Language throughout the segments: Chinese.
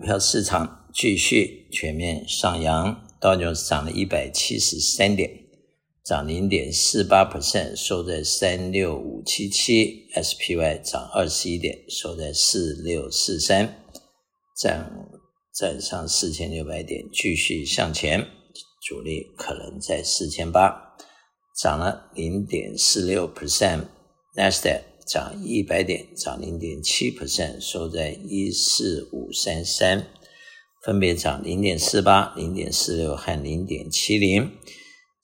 票市场继续全面上扬，道琼斯涨了一百七十三点，涨零点四八 percent，收在三六五七七；SPY 涨二十一点，收在四六四三，站站上四千六百点，继续向前，主力可能在四千八，涨了零点四六 percent，NASDAQ。涨一百点，涨零点七 percent，收在一四五三三，分别涨零点四八、零点四六和零点七零。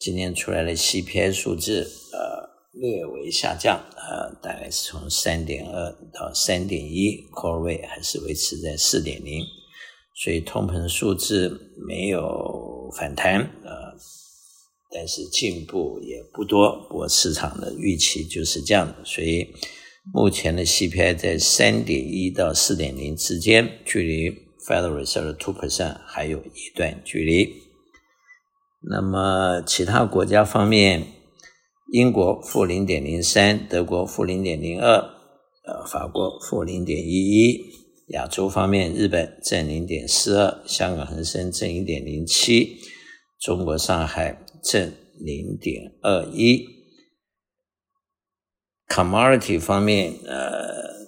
今天出来的 CPI 数字，呃，略微下降，呃，大概是从三点二到三点一，Core 位还是维持在四点零，所以通膨数字没有反弹，呃，但是进步也不多。不过市场的预期就是这样的，所以。目前的 CPI 在三点一到四点零之间，距离 Federal Reserve two percent 还有一段距离。那么其他国家方面，英国负零点零三，德国负零点零二，呃，法国负零点一一。亚洲方面，日本正零点四二，香港恒生正一点零七，中国上海正零点二一。Commodity 方面，呃，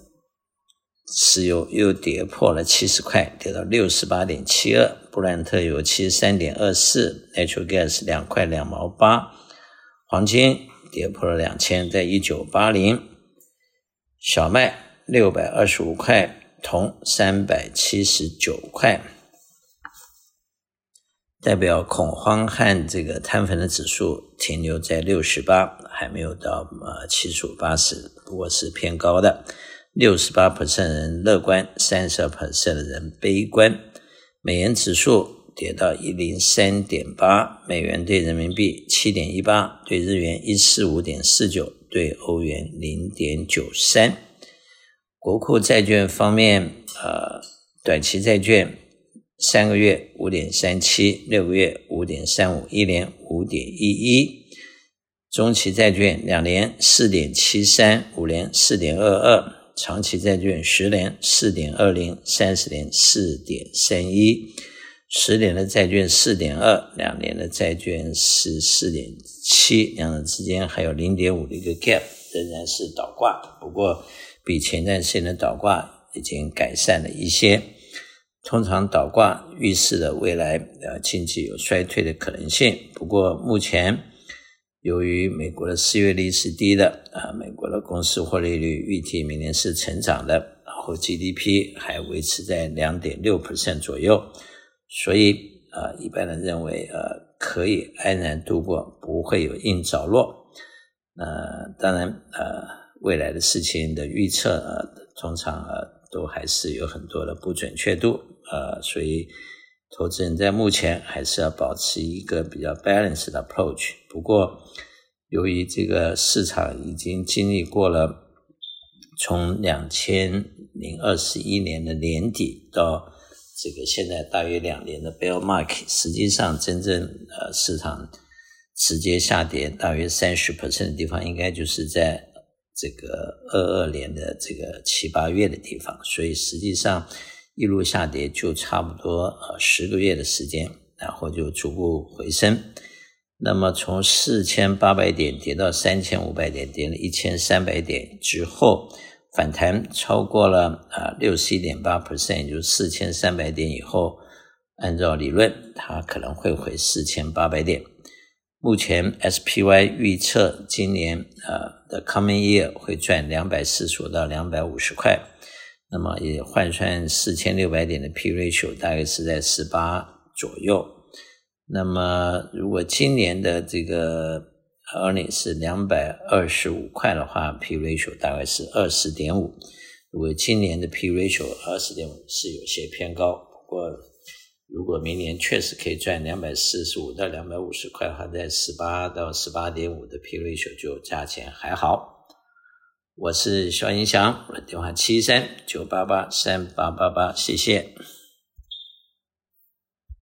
石油又跌破了七十块，跌到六十八点七二。布兰特油七十三点二四，Natural Gas 两块两毛八。黄金跌破了两千，在一九八零。小麦六百二十五块，铜三百七十九块。代表恐慌和这个贪粉的指数停留在六十八，还没有到呃七十五八十，不过是偏高的。六十八 percent 人乐观，三十二 percent 的人悲观。美元指数跌到一零三点八，美元兑人民币七点一八，兑日元一四五点四九，兑欧元零点九三。国库债券方面，呃，短期债券。三个月五点三七，六个月五点三五，一年五点一一。中期债券两年四点七三，五年四点二二，长期债券十年四点二零，三十年四点三一，十年的债券四点二，两年的债券是四点七，两者之间还有零点五的一个 gap，仍然是倒挂，不过比前段时间的倒挂已经改善了一些。通常倒挂预示了未来呃经济有衰退的可能性。不过目前由于美国的失业率是低的啊，美国的公司获利率预计明年是成长的，然后 GDP 还维持在两点六 percent 左右，所以啊，一般人认为呃可以安然度过，不会有硬着陆。呃，当然呃未来的事情的预测呃通常呃。都还是有很多的不准确度，呃，所以投资人在目前还是要保持一个比较 balanced 的 approach。不过，由于这个市场已经经历过了从两千零二十一年的年底到这个现在大约两年的 bear market，实际上真正呃市场直接下跌大约三十 percent 的地方，应该就是在。这个二二年的这个七八月的地方，所以实际上一路下跌就差不多呃十个月的时间，然后就逐步回升。那么从四千八百点跌到三千五百点，跌了一千三百点之后，反弹超过了啊六十一点八 percent，也就是四千三百点以后，按照理论它可能会回四千八百点。目前 SPY 预测今年呃的 coming year 会赚两百四十五到两百五十块，那么也换算四千六百点的 P ratio 大概是在十八左右。那么如果今年的这个 earning 是两百二十五块的话，P ratio 大概是二十点五。如果今年的 P ratio 二十点五是有些偏高，不过。如果明年确实可以赚两百四十五到两百五十块的话，在十八到十八点五的 P ratio 就价钱还好。我是肖英祥，我的电话七三九八八三八八八，谢谢。